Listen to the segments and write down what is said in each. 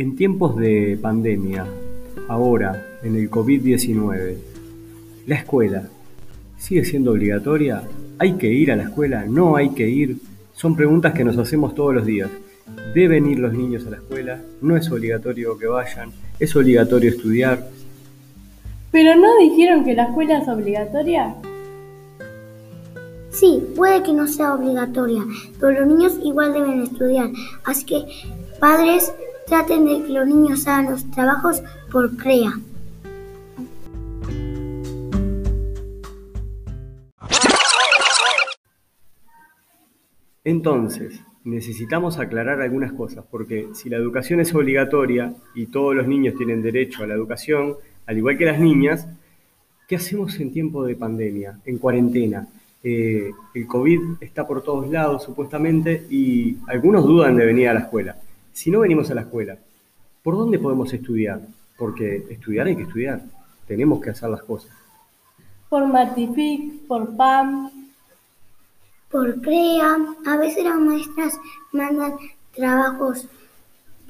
En tiempos de pandemia, ahora, en el COVID-19, ¿la escuela sigue siendo obligatoria? ¿Hay que ir a la escuela? ¿No hay que ir? Son preguntas que nos hacemos todos los días. ¿Deben ir los niños a la escuela? ¿No es obligatorio que vayan? ¿Es obligatorio estudiar? ¿Pero no dijeron que la escuela es obligatoria? Sí, puede que no sea obligatoria, pero los niños igual deben estudiar. Así que, padres, traten de que los niños hagan los trabajos por CREA. Entonces, necesitamos aclarar algunas cosas, porque si la educación es obligatoria y todos los niños tienen derecho a la educación, al igual que las niñas, ¿qué hacemos en tiempo de pandemia, en cuarentena? Eh, el COVID está por todos lados, supuestamente, y algunos dudan de venir a la escuela. Si no venimos a la escuela, ¿por dónde podemos estudiar? Porque estudiar hay que estudiar, tenemos que hacer las cosas. Por Matific, por PAM. Por CREA, a veces las maestras mandan trabajos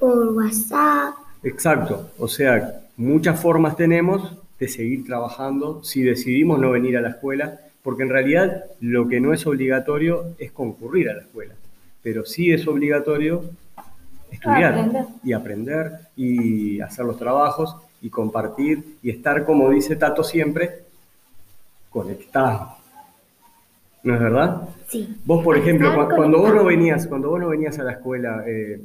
por WhatsApp. Exacto, o sea, muchas formas tenemos de seguir trabajando si decidimos no venir a la escuela, porque en realidad lo que no es obligatorio es concurrir a la escuela, pero sí es obligatorio estudiar Aprender. y aprender y hacer los trabajos y compartir y estar, como dice Tato siempre, conectado. ¿No es verdad? Sí. Vos, por ejemplo, cuando vos no venías, cuando vos no venías a la escuela, eh,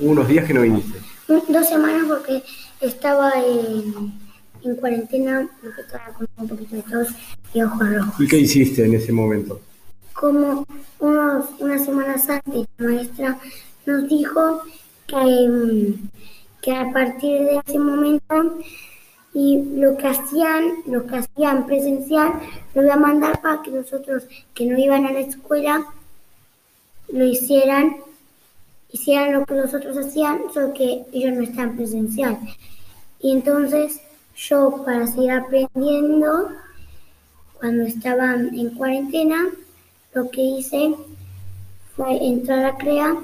unos días que no viniste. Dos semanas porque estaba en, en cuarentena, porque estaba con un poquito de tos y ojos rojos. ¿Y qué hiciste en ese momento? Como unos, unas semanas antes, la maestra nos dijo que, mm, que a partir de ese momento y lo que hacían, lo que hacían presencial, lo iba a mandar para que nosotros que no iban a la escuela lo hicieran, hicieran lo que los otros hacían, solo que ellos no estaban presencial. Y entonces yo para seguir aprendiendo, cuando estaba en cuarentena, lo que hice fue entrar a CREA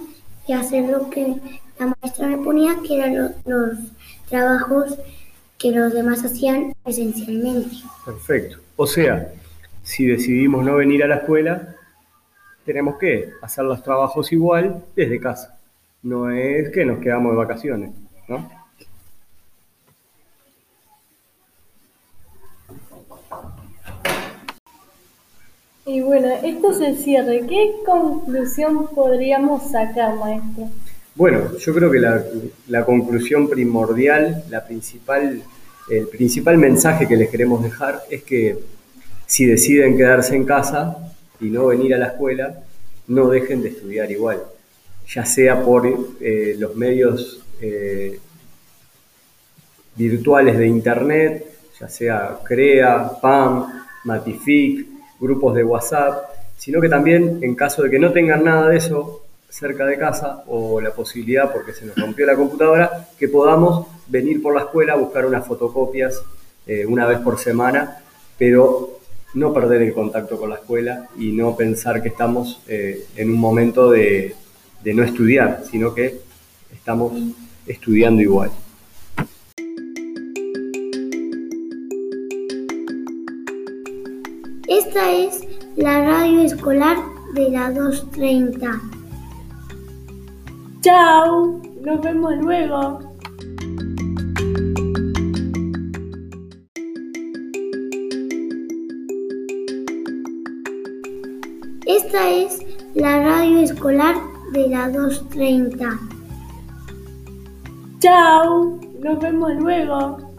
y hacer lo que la maestra me ponía, que eran lo- los trabajos que los demás hacían presencialmente. Perfecto. O sea, si decidimos no venir a la escuela, tenemos que hacer los trabajos igual desde casa. No es que nos quedamos de vacaciones, ¿no? Y bueno, esto es el cierre. ¿Qué conclusión podríamos sacar, maestro? Bueno, yo creo que la, conclusión primordial, la principal, el principal mensaje que les queremos dejar es que si deciden quedarse en casa y no venir a la escuela, no dejen de estudiar igual, ya sea por eh, los medios eh, virtuales de internet, ya sea CREA, PAM, Matific, grupos de WhatsApp, sino que también en caso de que no tengan nada de eso cerca de casa o la posibilidad, porque se nos rompió la computadora, que podamos venir por la escuela a buscar unas fotocopias eh, una vez por semana, pero no perder el contacto con la escuela y no pensar que estamos eh, en un momento de, de no estudiar, sino que estamos estudiando igual. Esta es la radio escolar de la 230. ¡Chao! Nos vemos luego. Esta es la radio escolar de la 230. ¡Chao! Nos vemos luego.